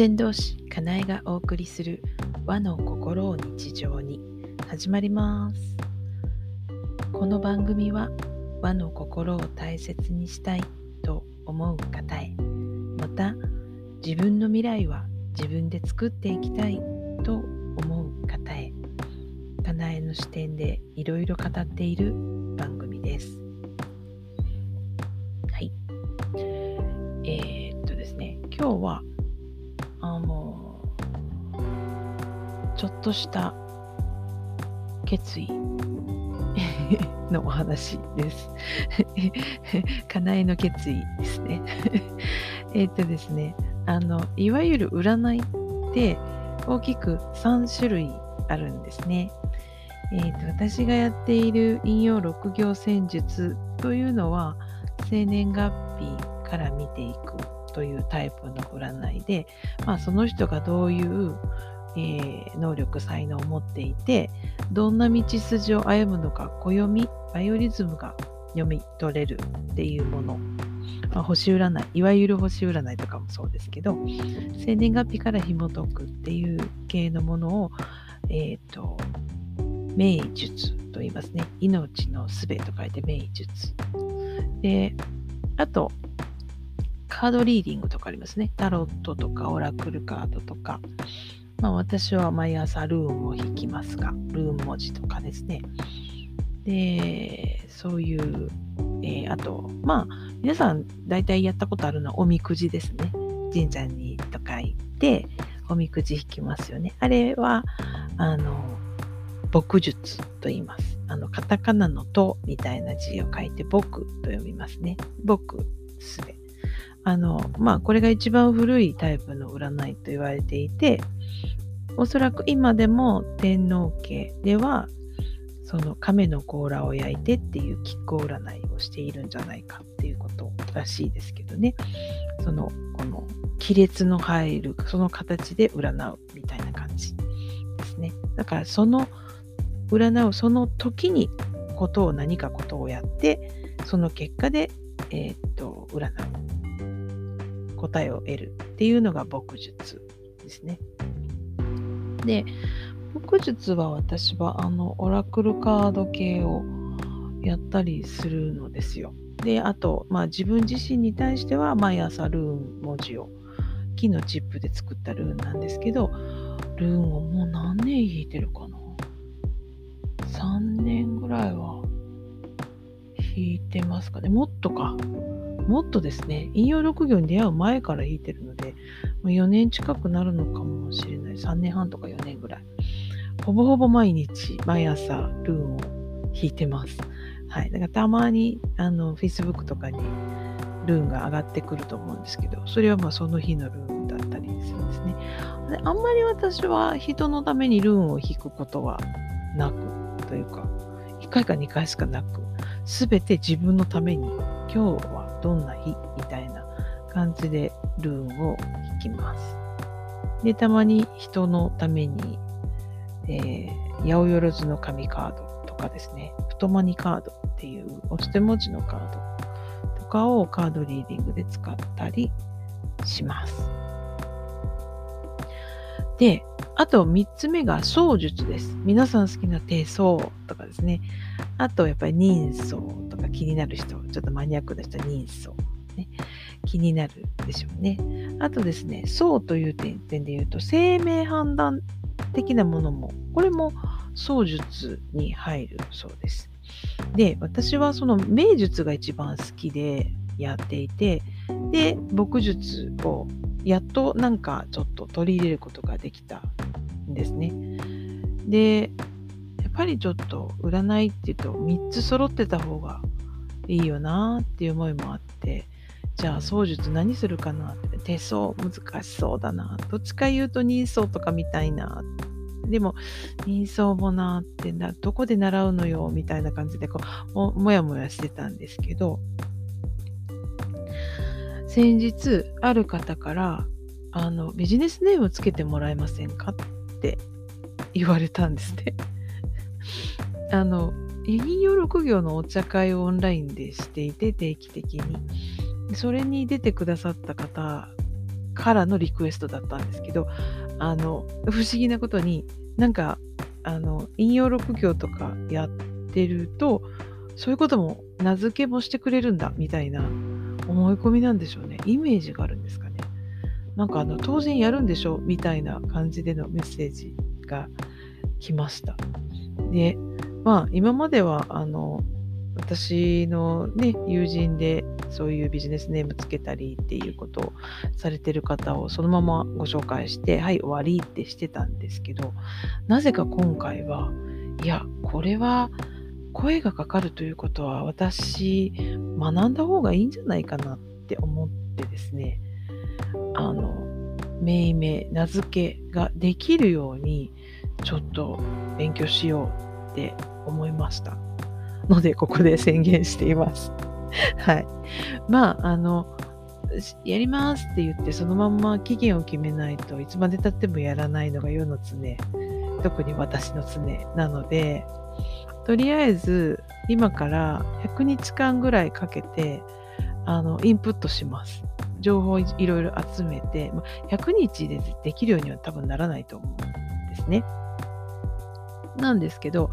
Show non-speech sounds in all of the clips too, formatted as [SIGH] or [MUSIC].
先導師かなえがお送りする和の心を日常に。始まります。この番組は和の心を大切にしたいと思う方へ。また自分の未来は自分で作っていきたいと思う方へ。かなえの視点でいろいろ語っている番組です。はい。えー、っとですね今日はちょっとした決意 [LAUGHS] のお話です。[LAUGHS] かなえの決意ですね。[LAUGHS] えっとですね、あの、いわゆる占いって大きく3種類あるんですね。えーと、私がやっている引用六行戦術というのは生年月日から見ていくというタイプの占いで、まあ、その人がどういう、えー、能力才能を持っていてどんな道筋を歩むのか暦バイオリズムが読み取れるっていうもの、まあ、星占いいわゆる星占いとかもそうですけど生年月日から紐解くっていう系のものをえっ、ー、と名術と言いますね命のすべと書いて名術であとカードリーディングとかありますね。タロットとかオラクルカードとか。まあ私は毎朝ルーンを引きますが、ルーン文字とかですね。で、そういう、えー、あと、まあ皆さん大体やったことあるのはおみくじですね。神社にとか行って、おみくじ引きますよね。あれは、あの、牧術と言います。あの、カタカナのとみたいな字を書いて、僕と読みますね。僕すべ。あの、まあ、これが一番古いタイプの占いと言われていて、おそらく今でも天皇家では、その亀の甲羅を焼いてっていう亀甲占いをしているんじゃないかっていうことらしいですけどね。その、この亀裂の入る、その形で占うみたいな感じですね。だからその占うその時にことを何かことをやって、その結果で、えー、っと、占う答えを得るっていうのが牧術ですね。で、牧術は私はあのオラクルカード系をやったりするのですよ。で、あと、まあ、自分自身に対しては毎朝ルーン文字を木のチップで作ったルーンなんですけど、ルーンをもう何年弾いてるかな ?3 年ぐらいは弾いてますかね。もっとか。もっとですね、引用6行に出会う前から弾いてるので、4年近くなるのかもしれない。3年半とか4年ぐらい。ほぼほぼ毎日、毎朝、ルーンを弾いてます。はい。だからたまに、あの、Facebook とかにルーンが上がってくると思うんですけど、それはまあその日のルーンだったりするんですね。であんまり私は人のためにルーンを弾くことはなく、というか、1回か2回しかなく、すべて自分のために、今日はどんな日？みたいな感じでルーンをきます。で、たまに人のために、えー、八百万の紙カードとかですね、太マニカードっていうお捨て文字のカードとかをカードリーディングで使ったりします。で、あと3つ目が相術です。皆さん好きな手相とかですね。あとやっぱり人相とか気になる人、ちょっとマニアックな人は人相、ね。気になるでしょうね。あとですね、相という点で言うと、生命判断的なものも、これも相術に入るそうです。で、私はその名術が一番好きでやっていて、で、牧術をやっとなんかちょっと取り入れることができたんですね。で、やっぱりちょっと占いっていうと3つ揃ってた方がいいよなっていう思いもあって、じゃあ操術何するかなって手相難しそうだな。どっちか言うと人相とかみたいな。でも人相もなってな、どこで習うのよみたいな感じでこうももやもやしてたんですけど、先日ある方からあのビジネスネームつけてもらえませんかって言われたんですね。あの、引用6行のお茶会をオンラインでしていて、定期的に。それに出てくださった方からのリクエストだったんですけど、あの、不思議なことに、なんか、あの、引用6行とかやってると、そういうことも名付けもしてくれるんだ、みたいな思い込みなんでしょうね。イメージがあるんですかね。なんかあの、当然やるんでしょみたいな感じでのメッセージが来ました。で、まあ、今までは、あの、私のね、友人でそういうビジネスネームつけたりっていうことをされてる方をそのままご紹介して、はい、終わりってしてたんですけど、なぜか今回は、いや、これは声がかかるということは私学んだ方がいいんじゃないかなって思ってですね、あの、命名、名付けができるようにちょっと勉強しようって思いました。ので、ここで宣言しています。[LAUGHS] はい。まあ、あの、やりますって言って、そのまんま期限を決めないといつまでたってもやらないのが世の常、特に私の常なので、とりあえず今から100日間ぐらいかけて、あの、インプットします。情報をいろいろ集めて、100日でできるようには多分ならないと思うんですね。なんですけど、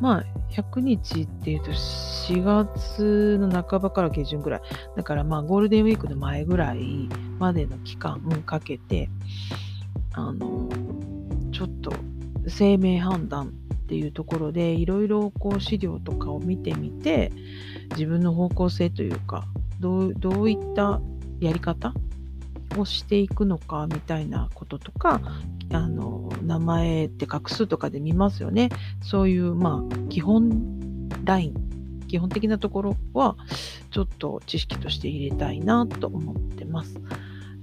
まあ、100日っていうと4月の半ばから下旬ぐらい。だからまあゴールデンウィークの前ぐらいまでの期間かけて、あの、ちょっと生命判断っていうところでいろいろこう資料とかを見てみて、自分の方向性というか、どうどういったやり方をしていくのかみたいなこととかあの名前って画数とかで見ますよね。そういうまあ基本ライン基本的なところはちょっと知識として入れたいなと思ってます。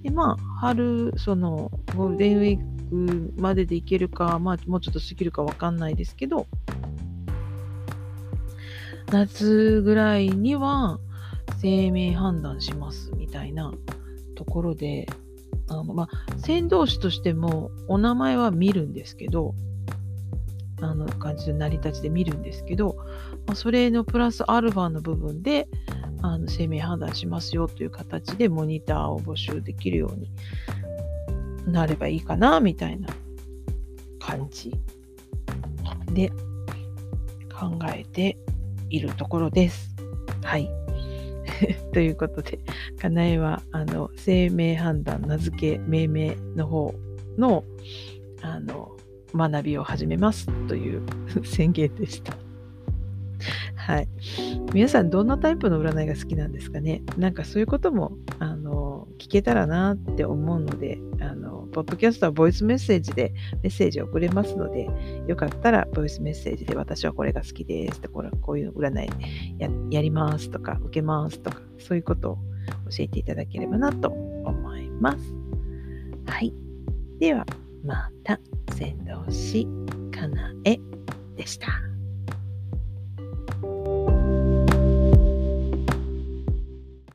でまあ春そのゴールデンウィークまででいけるかまあもうちょっと過ぎるかわかんないですけど夏ぐらいには生命判断しますみたいなところで、あのまあ、先導士としてもお名前は見るんですけど、あの感じの成り立ちで見るんですけど、まあ、それのプラスアルファの部分であの生命判断しますよという形でモニターを募集できるようになればいいかなみたいな感じで考えているところです。はい。[LAUGHS] ということで、かなえは、あの、生命判断、名付け、命名の方の、あの、学びを始めますという [LAUGHS] 宣言でした。はい。皆さん、どんなタイプの占いが好きなんですかね？なんかそういうことも、あ、聞けたらなって思うので、あの、ポッドキャストはボイスメッセージでメッセージを送れますので、よかったらボイスメッセージで私はこれが好きですとこれこういう占いややりますとか、受けますとか、そういうことを教えていただければなと思います。はい。では、また、先導し、かなえでした。